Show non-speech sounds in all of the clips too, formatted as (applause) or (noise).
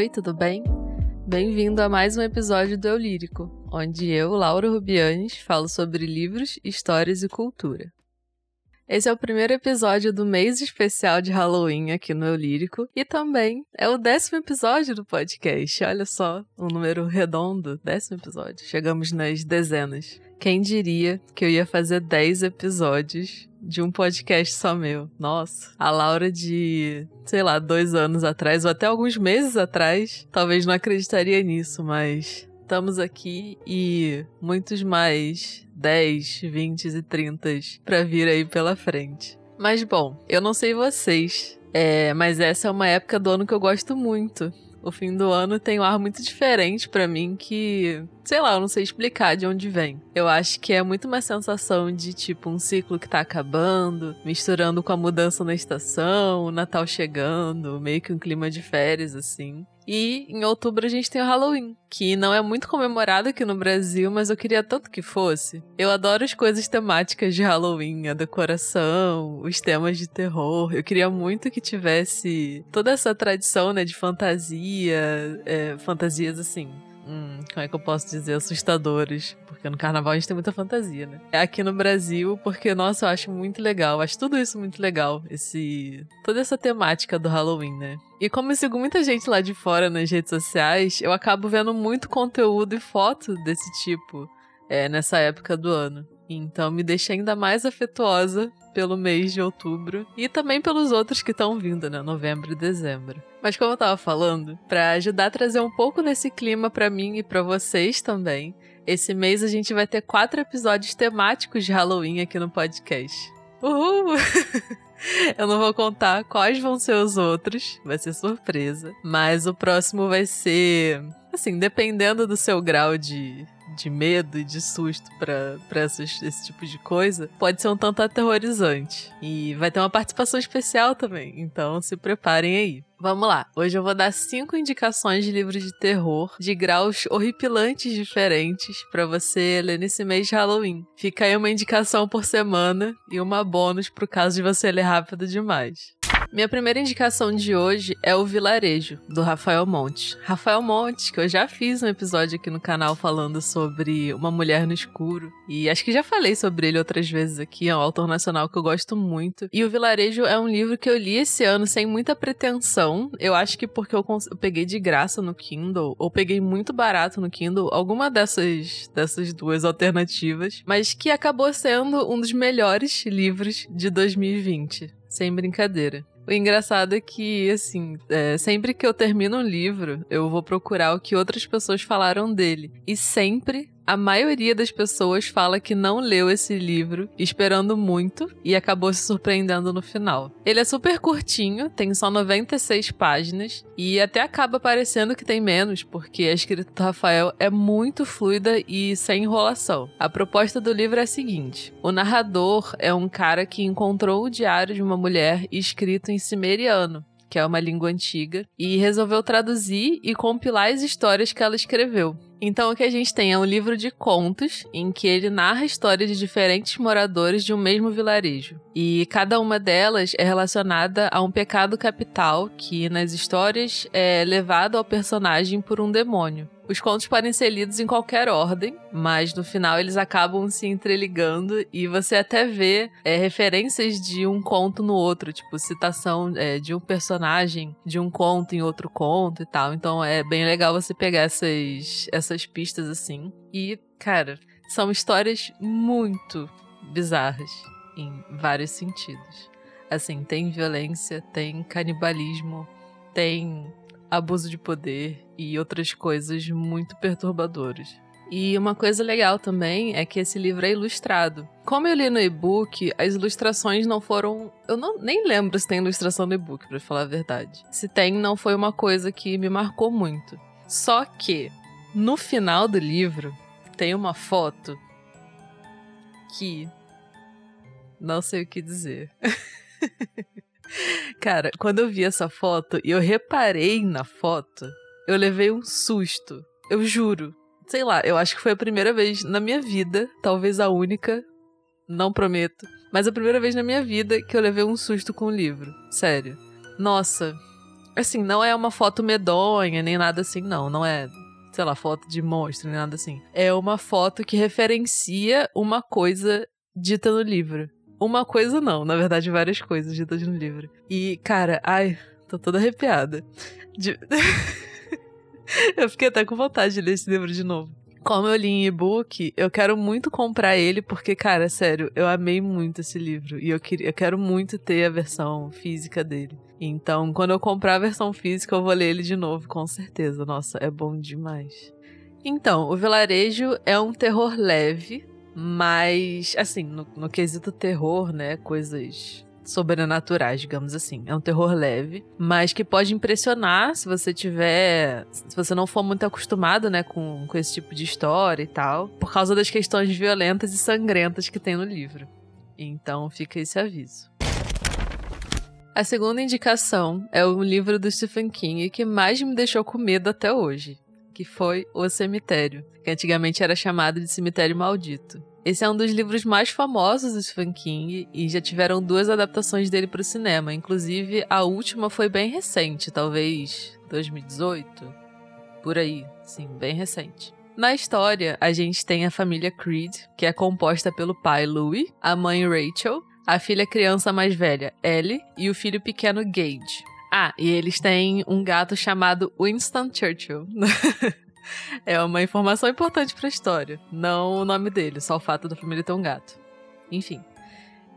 Oi, tudo bem? Bem-vindo a mais um episódio do Eu Lírico, onde eu, Laura Rubianes, falo sobre livros, histórias e cultura. Esse é o primeiro episódio do mês especial de Halloween aqui no Eu Lírico e também é o décimo episódio do podcast. Olha só, um número redondo, décimo episódio. Chegamos nas dezenas. Quem diria que eu ia fazer 10 episódios de um podcast só meu? Nossa, a Laura de, sei lá, dois anos atrás, ou até alguns meses atrás, talvez não acreditaria nisso, mas estamos aqui e muitos mais 10, 20 e 30 para vir aí pela frente. Mas bom, eu não sei vocês, é, mas essa é uma época do ano que eu gosto muito. O fim do ano tem um ar muito diferente para mim que, sei lá, eu não sei explicar de onde vem. Eu acho que é muito uma sensação de tipo um ciclo que tá acabando, misturando com a mudança na estação, o Natal chegando, meio que um clima de férias assim. E em outubro a gente tem o Halloween, que não é muito comemorado aqui no Brasil, mas eu queria tanto que fosse. Eu adoro as coisas temáticas de Halloween, a decoração, os temas de terror. Eu queria muito que tivesse toda essa tradição, né, de fantasia, é, fantasias assim, hum, como é que eu posso dizer, assustadores. Porque no carnaval a gente tem muita fantasia, né? É aqui no Brasil, porque, nossa, eu acho muito legal. Acho tudo isso muito legal. Esse. toda essa temática do Halloween, né? E como eu sigo muita gente lá de fora nas redes sociais, eu acabo vendo muito conteúdo e foto desse tipo é, nessa época do ano. Então me deixa ainda mais afetuosa pelo mês de outubro e também pelos outros que estão vindo, né? Novembro e dezembro. Mas como eu tava falando, para ajudar a trazer um pouco desse clima para mim e para vocês também, esse mês a gente vai ter quatro episódios temáticos de Halloween aqui no podcast. Uhul! (laughs) Eu não vou contar quais vão ser os outros, vai ser surpresa. Mas o próximo vai ser, assim, dependendo do seu grau de, de medo e de susto esses, esse tipo de coisa, pode ser um tanto aterrorizante. E vai ter uma participação especial também, então se preparem aí. Vamos lá, hoje eu vou dar cinco indicações de livros de terror de graus horripilantes diferentes para você ler nesse mês de Halloween. Fica aí uma indicação por semana e uma bônus pro caso de você ler rápido demais. Minha primeira indicação de hoje é O Vilarejo, do Rafael Montes. Rafael Montes, que eu já fiz um episódio aqui no canal falando sobre Uma Mulher no Escuro. E acho que já falei sobre ele outras vezes aqui, é um autor nacional que eu gosto muito. E O Vilarejo é um livro que eu li esse ano sem muita pretensão. Eu acho que porque eu, eu peguei de graça no Kindle, ou peguei muito barato no Kindle, alguma dessas, dessas duas alternativas, mas que acabou sendo um dos melhores livros de 2020. Sem brincadeira. O engraçado é que, assim, é, sempre que eu termino um livro, eu vou procurar o que outras pessoas falaram dele. E sempre a maioria das pessoas fala que não leu esse livro esperando muito e acabou se surpreendendo no final. Ele é super curtinho, tem só 96 páginas e até acaba parecendo que tem menos, porque a escrita do Rafael é muito fluida e sem enrolação. A proposta do livro é a seguinte: o narrador é um cara que encontrou o diário de uma mulher escrito em cimeriano que é uma língua antiga, e resolveu traduzir e compilar as histórias que ela escreveu. Então o que a gente tem é um livro de contos em que ele narra a história de diferentes moradores de um mesmo vilarejo. E cada uma delas é relacionada a um pecado capital que nas histórias é levado ao personagem por um demônio. Os contos podem ser lidos em qualquer ordem, mas no final eles acabam se entreligando e você até vê é, referências de um conto no outro, tipo citação é, de um personagem de um conto em outro conto e tal. Então é bem legal você pegar essas, essas pistas assim. E, cara, são histórias muito bizarras em vários sentidos. Assim, tem violência, tem canibalismo, tem abuso de poder e outras coisas muito perturbadoras. E uma coisa legal também é que esse livro é ilustrado. Como eu li no e-book, as ilustrações não foram. Eu não, nem lembro se tem ilustração no e-book, pra falar a verdade. Se tem, não foi uma coisa que me marcou muito. Só que, no final do livro, tem uma foto que. Não sei o que dizer. (laughs) Cara, quando eu vi essa foto e eu reparei na foto, eu levei um susto. Eu juro. Sei lá, eu acho que foi a primeira vez na minha vida, talvez a única, não prometo, mas a primeira vez na minha vida que eu levei um susto com o livro. Sério. Nossa, Assim, não é uma foto medonha, nem nada assim, não. Não é, sei lá, foto de monstro, nem nada assim. É uma foto que referencia uma coisa dita no livro. Uma coisa não, na verdade, várias coisas ditas no livro. E, cara, ai, tô toda arrepiada. De... (laughs) eu fiquei até com vontade de ler esse livro de novo. Como eu li em e-book, eu quero muito comprar ele, porque, cara, sério, eu amei muito esse livro. E eu, queria, eu quero muito ter a versão física dele. Então, quando eu comprar a versão física, eu vou ler ele de novo, com certeza. Nossa, é bom demais. Então, o vilarejo é um terror leve, mas, assim, no, no quesito terror, né? Coisas sobrenaturais, digamos assim. É um terror leve, mas que pode impressionar se você tiver. Se você não for muito acostumado, né, com, com esse tipo de história e tal, por causa das questões violentas e sangrentas que tem no livro. Então fica esse aviso. A segunda indicação é o livro do Stephen King que mais me deixou com medo até hoje, que foi O Cemitério, que antigamente era chamado de Cemitério Maldito. Esse é um dos livros mais famosos do Stephen King e já tiveram duas adaptações dele para o cinema. Inclusive, a última foi bem recente, talvez 2018, por aí, sim, bem recente. Na história, a gente tem a família Creed, que é composta pelo pai Louis, a mãe Rachel, a filha criança mais velha Ellie e o filho pequeno Gage. Ah, e eles têm um gato chamado Winston Churchill. (laughs) é uma informação importante para a história. Não o nome dele, só o fato da família ter um gato. Enfim.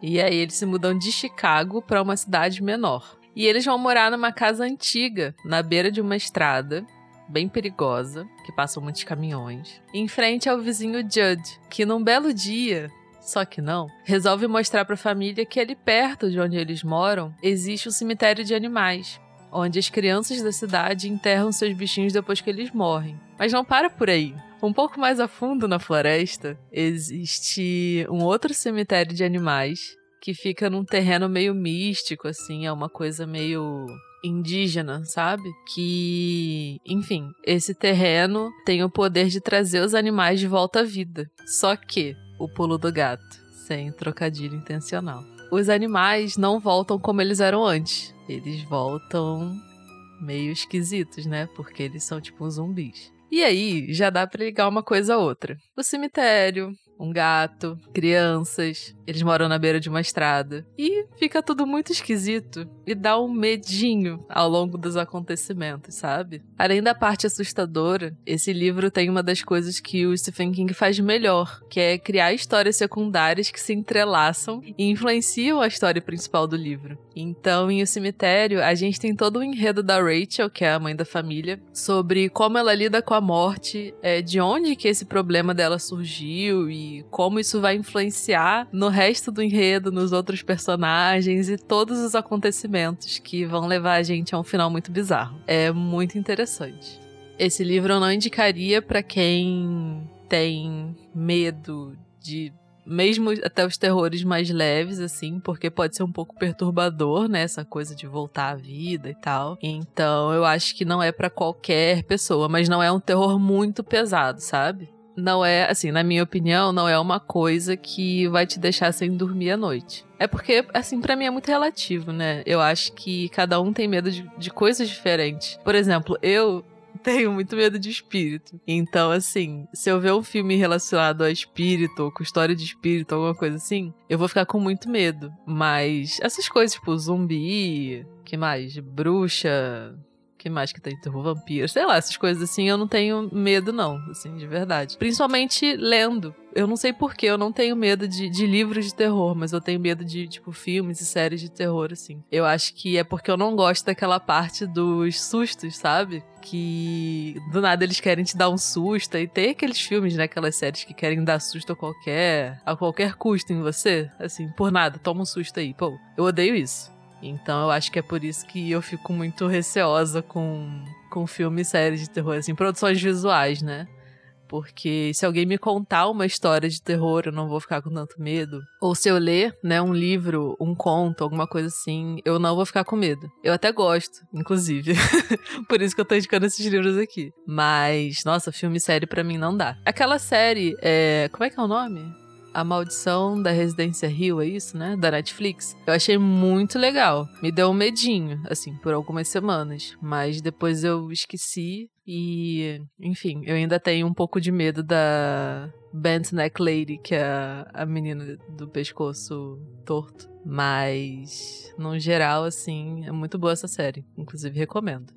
E aí eles se mudam de Chicago para uma cidade menor. E eles vão morar numa casa antiga, na beira de uma estrada, bem perigosa, que passam muitos caminhões, em frente ao vizinho Judd, que num belo dia, só que não, resolve mostrar para a família que ali perto de onde eles moram existe um cemitério de animais onde as crianças da cidade enterram seus bichinhos depois que eles morrem. Mas não para por aí. Um pouco mais a fundo na floresta, existe um outro cemitério de animais que fica num terreno meio místico, assim, é uma coisa meio indígena, sabe? Que, enfim, esse terreno tem o poder de trazer os animais de volta à vida. Só que o pulo do gato, sem trocadilho intencional. Os animais não voltam como eles eram antes eles voltam meio esquisitos, né? Porque eles são tipo zumbis. E aí já dá para ligar uma coisa a outra. O cemitério, um gato, crianças. Eles moram na beira de uma estrada. E fica tudo muito esquisito e dá um medinho ao longo dos acontecimentos, sabe? Além da parte assustadora, esse livro tem uma das coisas que o Stephen King faz melhor, que é criar histórias secundárias que se entrelaçam e influenciam a história principal do livro. Então, em O Cemitério, a gente tem todo o enredo da Rachel, que é a mãe da família, sobre como ela lida com a morte, é, de onde que esse problema dela surgiu e como isso vai influenciar no resto do enredo, nos outros personagens e todos os acontecimentos que vão levar a gente a um final muito bizarro. É muito interessante. Esse livro eu não indicaria para quem tem medo de mesmo até os terrores mais leves, assim, porque pode ser um pouco perturbador, né? Essa coisa de voltar à vida e tal. Então, eu acho que não é para qualquer pessoa, mas não é um terror muito pesado, sabe? Não é, assim, na minha opinião, não é uma coisa que vai te deixar sem dormir à noite. É porque, assim, para mim é muito relativo, né? Eu acho que cada um tem medo de, de coisas diferentes. Por exemplo, eu (laughs) tenho muito medo de espírito. Então, assim, se eu ver um filme relacionado a espírito, ou com história de espírito, alguma coisa assim, eu vou ficar com muito medo. Mas essas coisas, tipo, zumbi, que mais? Bruxa, que mais que tem terror vampiro? Sei lá, essas coisas assim, eu não tenho medo, não, assim, de verdade. Principalmente lendo. Eu não sei porquê, eu não tenho medo de, de livros de terror, mas eu tenho medo de, tipo, filmes e séries de terror, assim. Eu acho que é porque eu não gosto daquela parte dos sustos, sabe? Que do nada eles querem te dar um susto. E tem aqueles filmes, né? Aquelas séries que querem dar susto a qualquer, a qualquer custo em você. Assim, por nada, toma um susto aí. Pô, eu odeio isso. Então eu acho que é por isso que eu fico muito receosa com, com filmes e séries de terror, assim, produções visuais, né? Porque se alguém me contar uma história de terror, eu não vou ficar com tanto medo. Ou se eu ler, né, um livro, um conto, alguma coisa assim, eu não vou ficar com medo. Eu até gosto, inclusive. (laughs) Por isso que eu tô indicando esses livros aqui. Mas, nossa, filme e série para mim não dá. Aquela série, é... como é que é o nome? A Maldição da Residência Rio, é isso, né? Da Netflix. Eu achei muito legal. Me deu um medinho, assim, por algumas semanas. Mas depois eu esqueci e, enfim, eu ainda tenho um pouco de medo da Bent Neck Lady, que é a menina do pescoço torto. Mas, no geral, assim, é muito boa essa série. Inclusive, recomendo.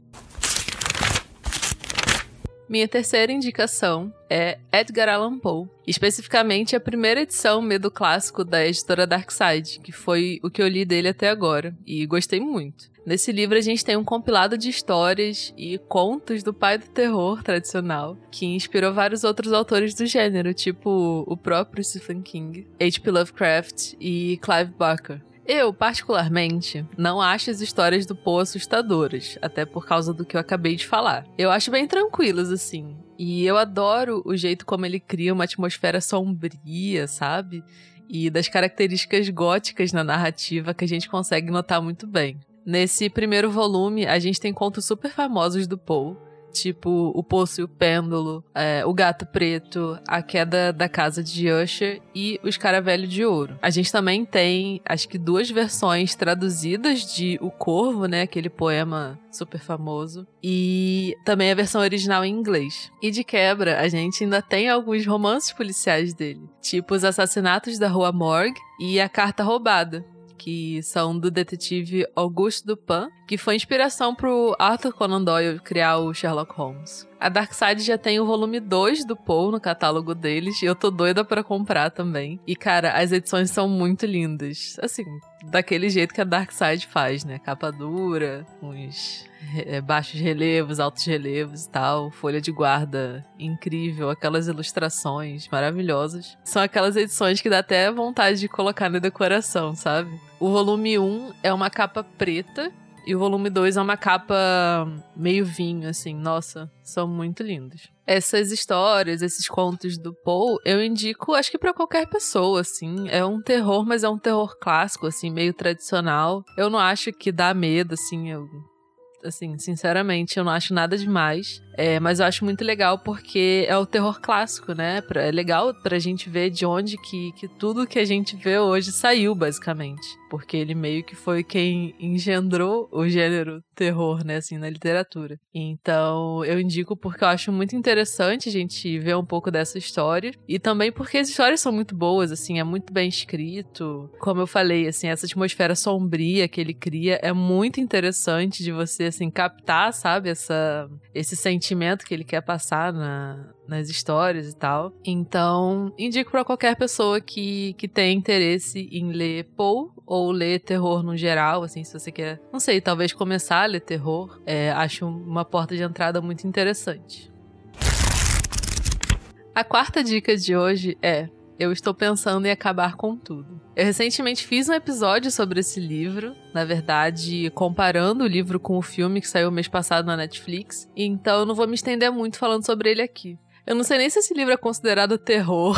Minha terceira indicação é Edgar Allan Poe, especificamente a primeira edição medo clássico da editora Darkside, que foi o que eu li dele até agora, e gostei muito. Nesse livro a gente tem um compilado de histórias e contos do pai do terror tradicional, que inspirou vários outros autores do gênero, tipo o próprio Stephen King, H.P. Lovecraft e Clive Barker. Eu, particularmente, não acho as histórias do Poe assustadoras, até por causa do que eu acabei de falar. Eu acho bem tranquilas, assim. E eu adoro o jeito como ele cria uma atmosfera sombria, sabe? E das características góticas na narrativa que a gente consegue notar muito bem. Nesse primeiro volume, a gente tem contos super famosos do Poe, tipo O Poço e o Pêndulo, é, O Gato Preto, A Queda da Casa de Usher e O Escaravelho de Ouro. A gente também tem, acho que duas versões traduzidas de O Corvo, né, aquele poema super famoso, e também a versão original em inglês. E de quebra, a gente ainda tem alguns romances policiais dele, tipo Os Assassinatos da Rua Morgue e A Carta Roubada, que são do detetive Auguste Dupin, que foi inspiração para o Arthur Conan Doyle criar o Sherlock Holmes. A Darkside já tem o volume 2 do Poe no catálogo deles e eu tô doida para comprar também. E cara, as edições são muito lindas. Assim, daquele jeito que a Darkside faz, né? Capa dura, uns é, baixos relevos, altos relevos e tal, folha de guarda incrível, aquelas ilustrações maravilhosas. São aquelas edições que dá até vontade de colocar na decoração, sabe? O volume 1 é uma capa preta e o volume 2 é uma capa meio vinho, assim. Nossa, são muito lindos. Essas histórias, esses contos do Poe, eu indico, acho que para qualquer pessoa, assim. É um terror, mas é um terror clássico, assim, meio tradicional. Eu não acho que dá medo, assim. Eu assim, sinceramente, eu não acho nada demais. É, mas eu acho muito legal porque é o terror clássico, né? É legal pra gente ver de onde que, que tudo que a gente vê hoje saiu, basicamente. Porque ele meio que foi quem engendrou o gênero terror, né, assim, na literatura. Então, eu indico porque eu acho muito interessante a gente ver um pouco dessa história. E também porque as histórias são muito boas, assim, é muito bem escrito. Como eu falei, assim, essa atmosfera sombria que ele cria é muito interessante de você, assim, captar, sabe, essa, esse sentimento sentimento que ele quer passar na, nas histórias e tal. Então, indico para qualquer pessoa que, que tem interesse em ler Poe ou ler terror no geral, assim, se você quer, não sei, talvez começar a ler terror, é, acho uma porta de entrada muito interessante. A quarta dica de hoje é eu estou pensando em acabar com tudo. Eu recentemente fiz um episódio sobre esse livro, na verdade, comparando o livro com o filme que saiu mês passado na Netflix, então eu não vou me estender muito falando sobre ele aqui. Eu não sei nem se esse livro é considerado terror,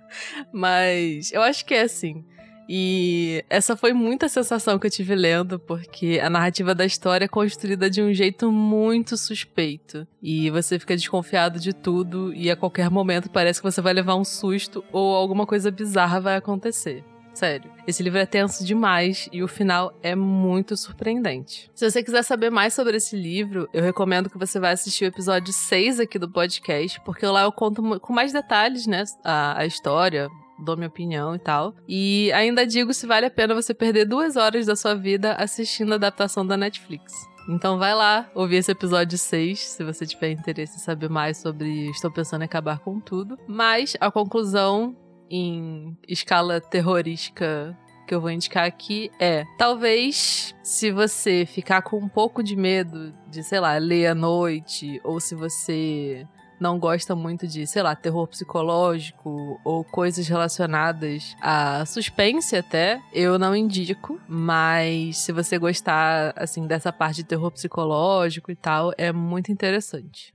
(laughs) mas eu acho que é assim. E essa foi muita sensação que eu tive lendo, porque a narrativa da história é construída de um jeito muito suspeito. E você fica desconfiado de tudo, e a qualquer momento parece que você vai levar um susto ou alguma coisa bizarra vai acontecer. Sério. Esse livro é tenso demais e o final é muito surpreendente. Se você quiser saber mais sobre esse livro, eu recomendo que você vá assistir o episódio 6 aqui do podcast, porque lá eu conto com mais detalhes, né, a, a história, dou minha opinião e tal. E ainda digo se vale a pena você perder duas horas da sua vida assistindo a adaptação da Netflix. Então vai lá ouvir esse episódio 6, se você tiver interesse em saber mais sobre Estou Pensando em Acabar com Tudo. Mas a conclusão em escala terrorística que eu vou indicar aqui é: talvez se você ficar com um pouco de medo de, sei lá, ler à noite, ou se você não gosta muito de, sei lá, terror psicológico ou coisas relacionadas a suspense até, eu não indico, mas se você gostar assim dessa parte de terror psicológico e tal, é muito interessante.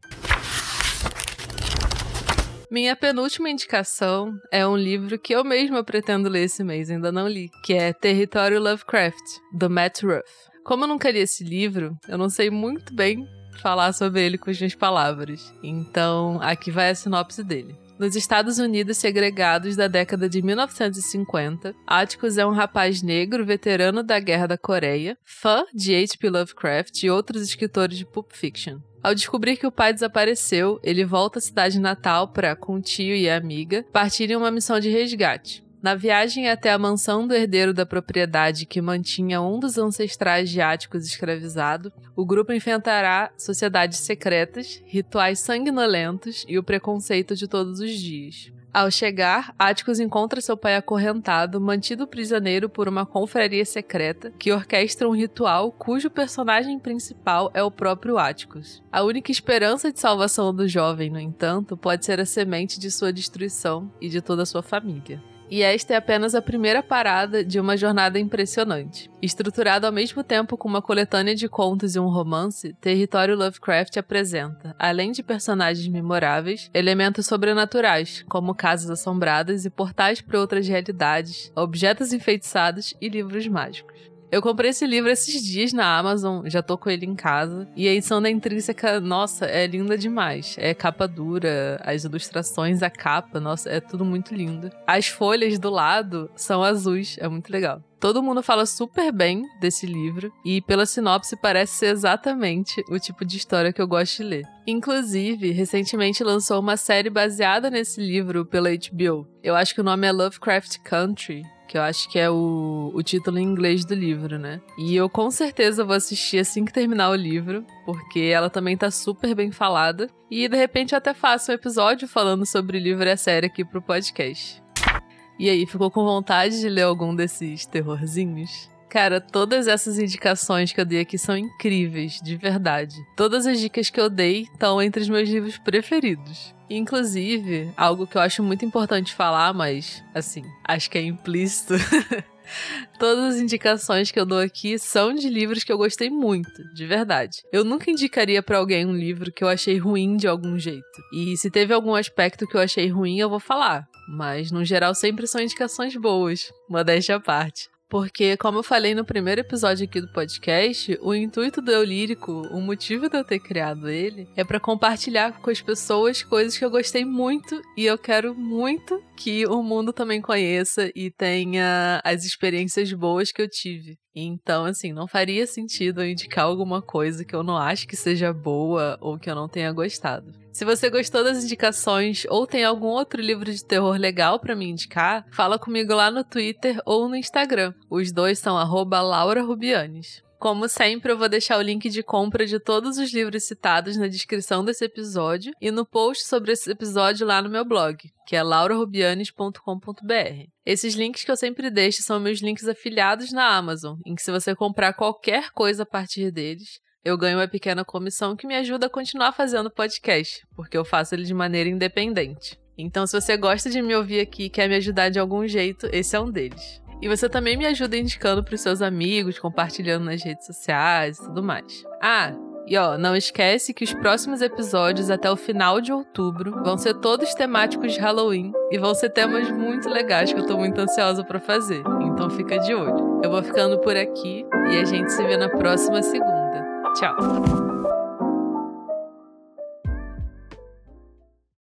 Minha penúltima indicação é um livro que eu mesma pretendo ler esse mês, ainda não li, que é Território Lovecraft, do Matt Ruff. Como eu nunca li esse livro, eu não sei muito bem falar sobre ele com as minhas palavras. Então, aqui vai a sinopse dele. Nos Estados Unidos segregados da década de 1950, Atticus é um rapaz negro veterano da Guerra da Coreia, fã de H.P. Lovecraft e outros escritores de Pulp Fiction. Ao descobrir que o pai desapareceu, ele volta à cidade natal para, com o tio e a amiga, partirem uma missão de resgate. Na viagem até a mansão do herdeiro da propriedade que mantinha um dos ancestrais de Áticos escravizado, o grupo enfrentará sociedades secretas, rituais sanguinolentos e o preconceito de todos os dias. Ao chegar, Áticos encontra seu pai acorrentado, mantido prisioneiro por uma confraria secreta que orquestra um ritual cujo personagem principal é o próprio Áticos. A única esperança de salvação do jovem, no entanto, pode ser a semente de sua destruição e de toda a sua família. E esta é apenas a primeira parada de uma jornada impressionante. Estruturado ao mesmo tempo com uma coletânea de contos e um romance, Território Lovecraft apresenta, além de personagens memoráveis, elementos sobrenaturais, como casas assombradas e portais para outras realidades, objetos enfeitiçados e livros mágicos. Eu comprei esse livro esses dias na Amazon, já tô com ele em casa. E a edição da intrínseca, nossa, é linda demais. É capa dura, as ilustrações, a capa, nossa, é tudo muito lindo. As folhas do lado são azuis, é muito legal. Todo mundo fala super bem desse livro e pela sinopse parece ser exatamente o tipo de história que eu gosto de ler. Inclusive, recentemente lançou uma série baseada nesse livro pela HBO. Eu acho que o nome é Lovecraft Country que eu acho que é o, o título em inglês do livro, né? E eu com certeza vou assistir assim que terminar o livro, porque ela também tá super bem falada. E de repente eu até faço um episódio falando sobre o livro e a série aqui pro podcast. E aí, ficou com vontade de ler algum desses terrorzinhos? Cara, todas essas indicações que eu dei aqui são incríveis, de verdade. Todas as dicas que eu dei estão entre os meus livros preferidos. Inclusive, algo que eu acho muito importante falar, mas, assim, acho que é implícito. (laughs) Todas as indicações que eu dou aqui são de livros que eu gostei muito, de verdade. Eu nunca indicaria para alguém um livro que eu achei ruim de algum jeito. E se teve algum aspecto que eu achei ruim, eu vou falar. Mas no geral sempre são indicações boas, modéstia à parte. Porque, como eu falei no primeiro episódio aqui do podcast, o intuito do Eu Lírico, o motivo de eu ter criado ele, é para compartilhar com as pessoas coisas que eu gostei muito e eu quero muito que o mundo também conheça e tenha as experiências boas que eu tive. Então, assim, não faria sentido eu indicar alguma coisa que eu não acho que seja boa ou que eu não tenha gostado. Se você gostou das indicações ou tem algum outro livro de terror legal para me indicar, fala comigo lá no Twitter ou no Instagram. Os dois são @laurarubianes. Como sempre, eu vou deixar o link de compra de todos os livros citados na descrição desse episódio e no post sobre esse episódio lá no meu blog, que é laurarubianes.com.br. Esses links que eu sempre deixo são meus links afiliados na Amazon, em que se você comprar qualquer coisa a partir deles, eu ganho uma pequena comissão que me ajuda a continuar fazendo podcast, porque eu faço ele de maneira independente. Então, se você gosta de me ouvir aqui e quer me ajudar de algum jeito, esse é um deles. E você também me ajuda indicando para os seus amigos, compartilhando nas redes sociais e tudo mais. Ah, e ó, não esquece que os próximos episódios até o final de outubro vão ser todos temáticos de Halloween e vão ser temas muito legais que eu tô muito ansiosa para fazer. Então fica de olho. Eu vou ficando por aqui e a gente se vê na próxima segunda. 巧